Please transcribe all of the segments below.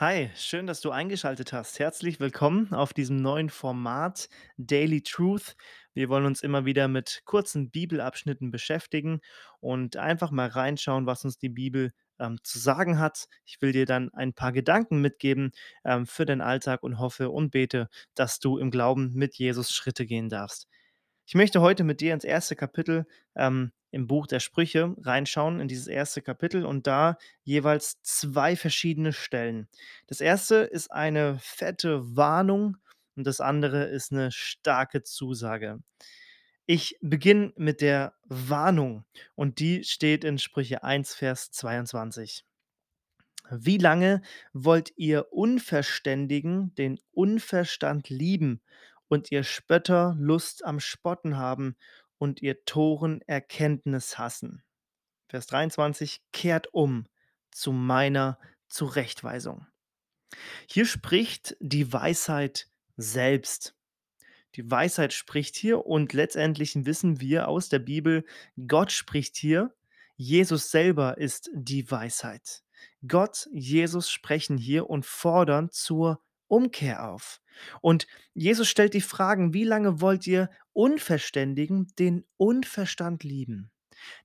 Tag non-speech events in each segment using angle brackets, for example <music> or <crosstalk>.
Hi, schön, dass du eingeschaltet hast. Herzlich willkommen auf diesem neuen Format Daily Truth. Wir wollen uns immer wieder mit kurzen Bibelabschnitten beschäftigen und einfach mal reinschauen, was uns die Bibel ähm, zu sagen hat. Ich will dir dann ein paar Gedanken mitgeben ähm, für den Alltag und hoffe und bete, dass du im Glauben mit Jesus Schritte gehen darfst. Ich möchte heute mit dir ins erste Kapitel ähm, im Buch der Sprüche reinschauen, in dieses erste Kapitel und da jeweils zwei verschiedene Stellen. Das erste ist eine fette Warnung und das andere ist eine starke Zusage. Ich beginne mit der Warnung und die steht in Sprüche 1, Vers 22. Wie lange wollt ihr Unverständigen den Unverstand lieben und ihr Spötter Lust am Spotten haben und ihr Toren Erkenntnis hassen? Vers 23, kehrt um zu meiner Zurechtweisung. Hier spricht die Weisheit selbst. Die Weisheit spricht hier und letztendlich wissen wir aus der Bibel, Gott spricht hier, Jesus selber ist die Weisheit. Gott, Jesus sprechen hier und fordern zur Umkehr auf. Und Jesus stellt die Fragen, wie lange wollt ihr Unverständigen den Unverstand lieben?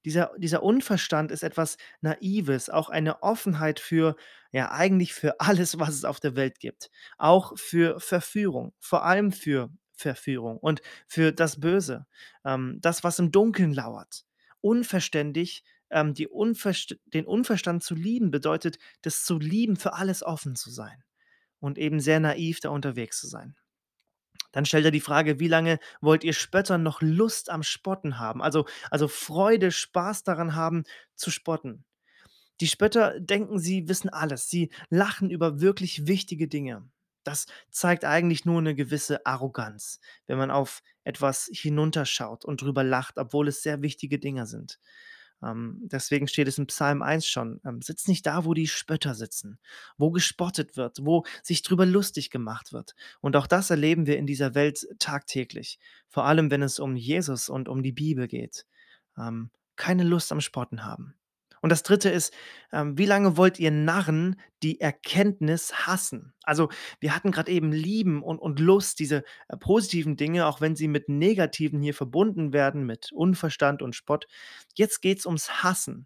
Dieser dieser Unverstand ist etwas Naives, auch eine Offenheit für ja, eigentlich für <laughs> alles, was es auf der Welt gibt. Auch für Verführung, vor allem für Verführung und für das Böse, ähm, das, was im Dunkeln lauert. Unverständig, ähm, Unverst den Unverstand zu lieben, bedeutet, das zu lieben, für alles offen zu sein und eben sehr naiv da unterwegs zu sein. Dann stellt er die Frage: „Wie lange wollt ihr Spöttern noch Lust am Spotten haben?“ Also also Freude, Spaß daran haben, zu spotten. Die Spötter denken, sie wissen alles. Sie lachen über wirklich wichtige Dinge. Das zeigt eigentlich nur eine gewisse Arroganz, wenn man auf etwas hinunterschaut und drüber lacht, obwohl es sehr wichtige Dinge sind. Ähm, deswegen steht es in Psalm 1 schon: ähm, „Sitz nicht da, wo die Spötter sitzen, wo gespottet wird, wo sich drüber lustig gemacht wird.“ Und auch das erleben wir in dieser Welt tagtäglich, vor allem wenn es um Jesus und um die Bibel geht. Ähm, keine Lust am Spotten haben. Und das Dritte ist, ähm, wie lange wollt ihr Narren die Erkenntnis hassen? Also, wir hatten gerade eben Lieben und und Lust, diese, äh, positiven Dinge, auch wenn sie mit Negativen hier verbunden werden, mit Unverstand und Spott. Jetzt geht's ums Hassen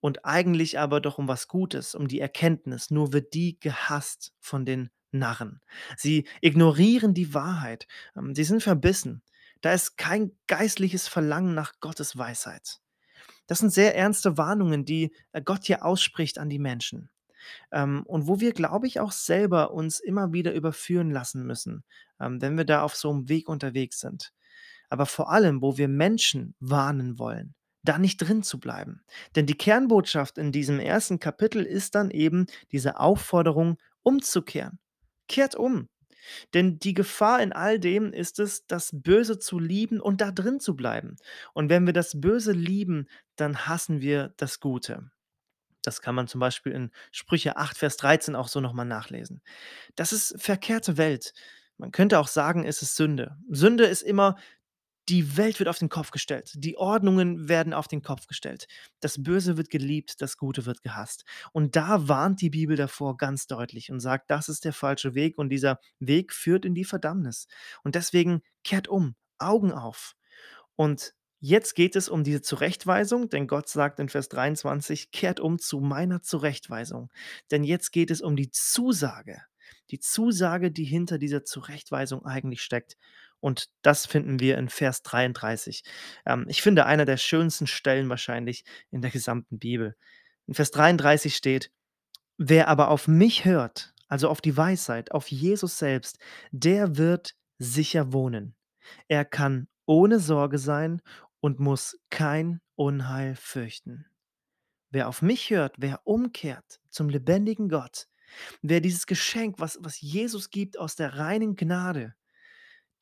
und eigentlich aber doch um was Gutes, um die Erkenntnis, nur wird die gehasst von den Narren. Sie ignorieren die Wahrheit, ähm, sie sind verbissen. Da ist kein geistliches Verlangen nach Gottes Weisheit. Das sind sehr ernste Warnungen, die, äh, Gott hier ausspricht an die Menschen. Ähm, und wo wir, glaube ich, auch selber uns immer wieder überführen lassen müssen, ähm, wenn wir da auf so einem Weg unterwegs sind. Aber vor allem, wo wir Menschen warnen wollen, da nicht drin zu bleiben. Denn die Kernbotschaft in diesem ersten Kapitel ist dann eben diese Aufforderung, umzukehren. Kehrt um. Denn die Gefahr in all dem ist es, das Böse zu lieben und da drin zu bleiben. Und wenn wir das Böse lieben, dann hassen wir das Gute. Das kann man zum Beispiel in Sprüche 8, Vers 13 auch so nochmal nachlesen. Das ist verkehrte Welt. Man könnte auch sagen, es ist Sünde. Sünde ist immer die Welt wird auf den Kopf gestellt. Die Ordnungen werden auf den Kopf gestellt. Das Böse wird geliebt, das Gute wird gehasst. Und da warnt die Bibel davor ganz deutlich und sagt, das ist der falsche Weg und dieser Weg führt in die Verdammnis. Und deswegen kehrt um, Augen auf. Und jetzt geht es um diese Zurechtweisung, denn Gott sagt in Vers 23, kehrt um zu meiner Zurechtweisung. Denn jetzt geht es um die Zusage. Die Zusage, die hinter dieser Zurechtweisung eigentlich steckt. Und das finden wir in Vers 33. Ähm, ich finde, einer der schönsten Stellen wahrscheinlich in der gesamten Bibel. In Vers 33 steht: „Wer aber auf mich hört, also auf die Weisheit, auf Jesus selbst, der wird sicher wohnen. Er kann ohne Sorge sein und muss kein Unheil fürchten. Wer auf mich hört, wer umkehrt zum lebendigen Gott, wer dieses Geschenk, was was Jesus gibt aus der reinen Gnade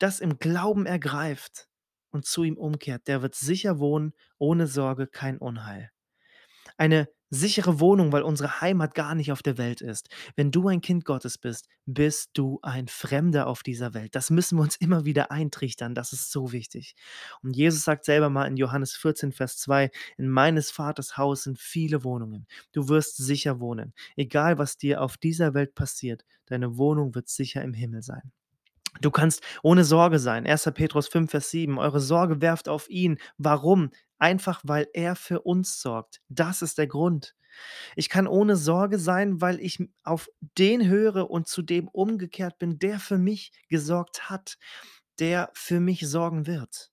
das im Glauben ergreift und zu ihm umkehrt, der wird sicher wohnen, ohne Sorge, kein Unheil. Eine Sichere Wohnung, weil unsere Heimat gar nicht auf der Welt ist. Wenn du ein Kind Gottes bist, bist du ein Fremder auf dieser Welt. Das müssen wir uns immer wieder eintrichtern. Das ist so wichtig. Und Jesus sagt selber mal in Johannes 14, Vers 2, in meines Vaters Haus sind viele Wohnungen. Du wirst sicher wohnen. Egal, was dir auf dieser Welt passiert, deine Wohnung wird sicher im Himmel sein. Du kannst ohne Sorge sein. 1. Petrus 5, Vers 7. Eure Sorge werft auf ihn. Warum? Einfach, weil er für uns sorgt. Das ist der Grund. Ich kann ohne Sorge sein, weil ich auf den höre und zu dem umgekehrt bin, der für mich gesorgt hat, der für mich sorgen wird.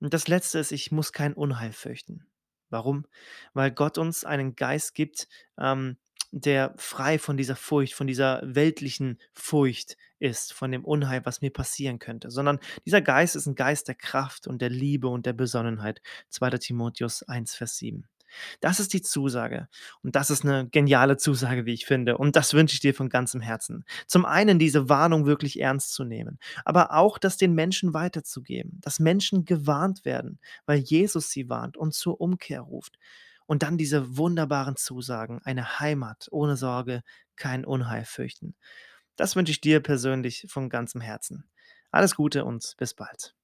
Und das Letzte ist, ich muss kein Unheil fürchten. Warum? Weil Gott uns einen Geist gibt, ähm, der frei von dieser Furcht, von dieser weltlichen Furcht ist, von dem Unheil, was mir passieren könnte, sondern dieser Geist ist ein Geist der Kraft und der Liebe und der Besonnenheit. 2. Timotheus 1, Vers 7. Das ist die Zusage. Und das ist eine geniale Zusage, wie ich finde. Und das wünsche ich dir von ganzem Herzen. Zum einen diese Warnung wirklich ernst zu nehmen, aber auch das den Menschen weiterzugeben, dass Menschen gewarnt werden, weil Jesus sie warnt und zur Umkehr ruft. Und dann diese wunderbaren Zusagen, eine Heimat ohne Sorge, kein Unheil fürchten. Das wünsche ich dir persönlich von ganzem Herzen. Alles Gute und bis bald.